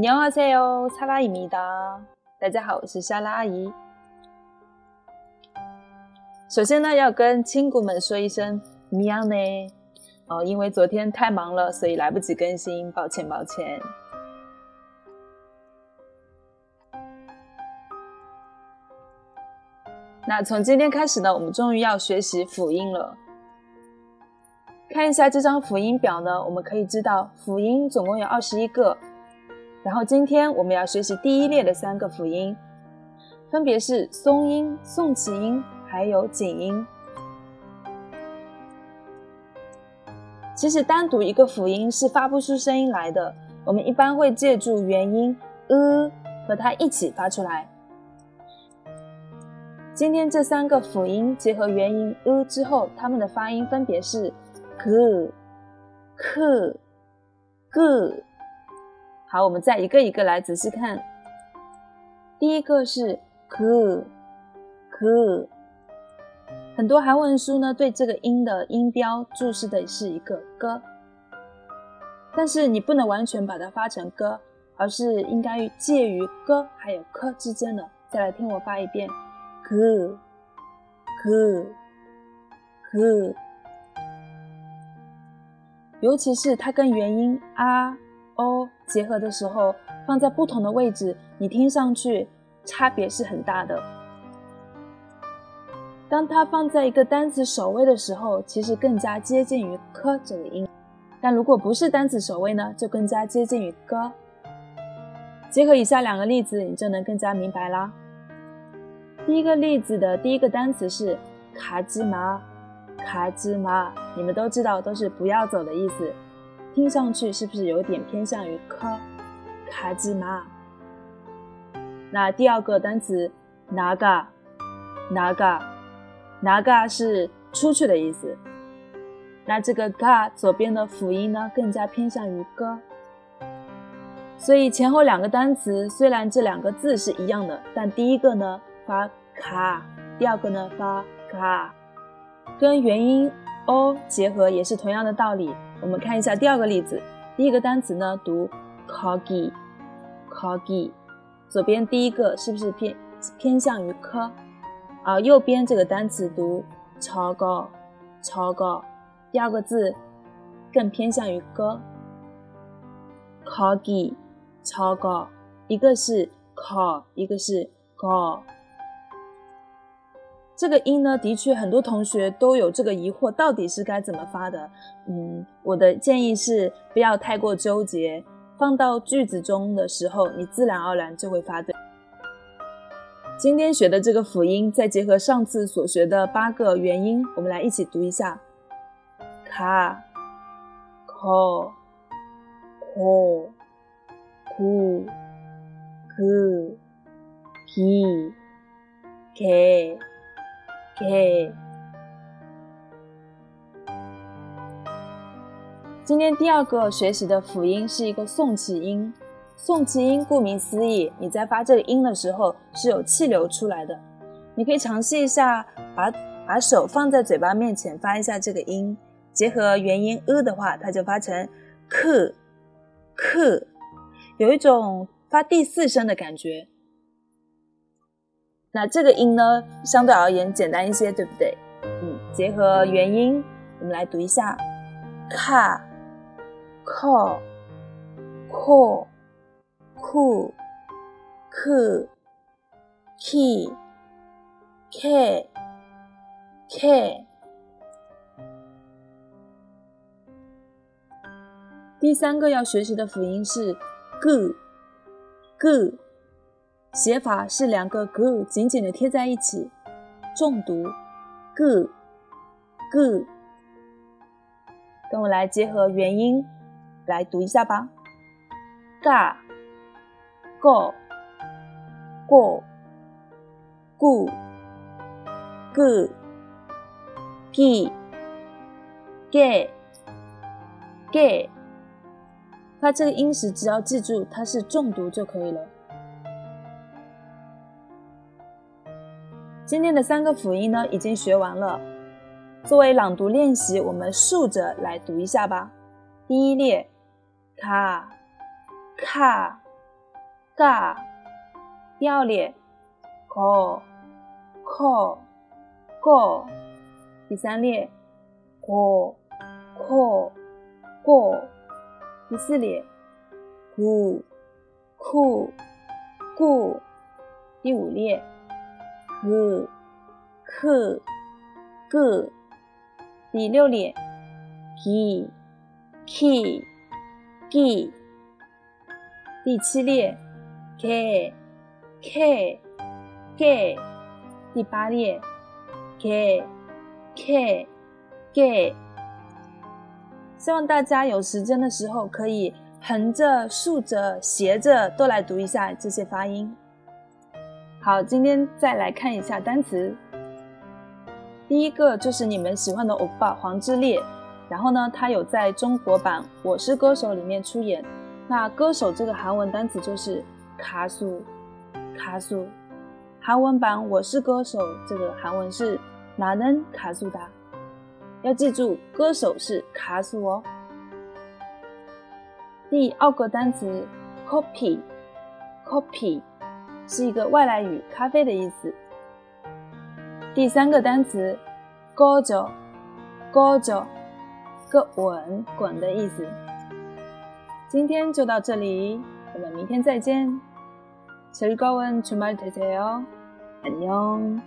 你好，我是哦，莎拉伊米达。大家好，我是莎拉阿姨。首先呢，要跟亲骨们说一声米样呢。哦，因为昨天太忙了，所以来不及更新，抱歉抱歉。那从今天开始呢，我们终于要学习辅音了。看一下这张辅音表呢，我们可以知道辅音总共有二十一个。然后今天我们要学习第一列的三个辅音，分别是松音、送气音，还有紧音。其实单独一个辅音是发不出声音来的，我们一般会借助元音呃和它一起发出来。今天这三个辅音结合元音呃之后，它们的发音分别是 g、k、g。好，我们再一个一个来仔细看。第一个是 k，k，很多韩文书呢对这个音的音标注释的是一个 g，但是你不能完全把它发成 g，而是应该介于 g 还有 k 之间的。再来听我发一遍 k，k，k，尤其是它跟元音啊。O 结合的时候，放在不同的位置，你听上去差别是很大的。当它放在一个单词首位的时候，其实更加接近于 k 这个音；但如果不是单词首位呢，就更加接近于 g。结合以下两个例子，你就能更加明白啦。第一个例子的第一个单词是卡吉马，卡吉马，你们都知道，都是不要走的意思。听上去是不是有点偏向于卡卡吉玛？那第二个单词 naga naga naga 是出去的意思。那这个 ga 左边的辅音呢，更加偏向于 g。所以前后两个单词虽然这两个字是一样的，但第一个呢发卡，第二个呢发嘎，跟元音 o 结合也是同样的道理。我们看一下第二个例子，第一个单词呢读 corgi，corgi，左边第一个是不是偏偏向于 k，而右边这个单词读 chogo，chogo，第二个字更偏向于 g，corgi，chogo，一个是 co，一个是 go。这个音呢，的确很多同学都有这个疑惑，到底是该怎么发的？嗯，我的建议是不要太过纠结，放到句子中的时候，你自然而然就会发对。今天学的这个辅音，再结合上次所学的八个元音，我们来一起读一下：卡、可、可、库、克、皮、克。嘿，今天第二个学习的辅音是一个送气音。送气音顾名思义，你在发这个音的时候是有气流出来的。你可以尝试一下，把把手放在嘴巴面前发一下这个音，结合元音 e 的话，它就发成克克，有一种发第四声的感觉。那这个音呢，相对而言简单一些，对不对？嗯，结合元音，我们来读一下：卡、靠、阔、酷、克、k、k、k。第三个要学习的辅音是 g，g。写法是两个 g 紧紧的贴在一起，重读 goog。跟我来结合元音来读一下吧：ga go go gu gu ge ge ge。它这个音时，只要记住它是重读就可以了。今天的三个辅音呢，已经学完了。作为朗读练习，我们竖着来读一下吧。第一列，卡，卡，嘎。第二列，ko ko go。第三列，go go go。第四列，gu ku gu。第五列，ku ku gu。第六列，ki ki ki。第七列，k k k。第八列，k k k。希望大家有时间的时候可以横着、竖着、斜着都来读一下这些发音。好，今天再来看一下单词。第一个就是你们喜欢的欧巴黄致列，然后呢，他有在中国版《我是歌手》里面出演。那歌手这个韩文单词就是卡苏，卡苏。韩文版《我是歌手》这个韩文是哪能卡苏达？要记住，歌手是卡苏哦。第二个单词，copy，copy。是一个外来语，咖啡的意思。第三个单词 gojo，gojo，个滚滚的意思。今天就到这里，我们明天再见。즐거운주말되세 요， 안녕。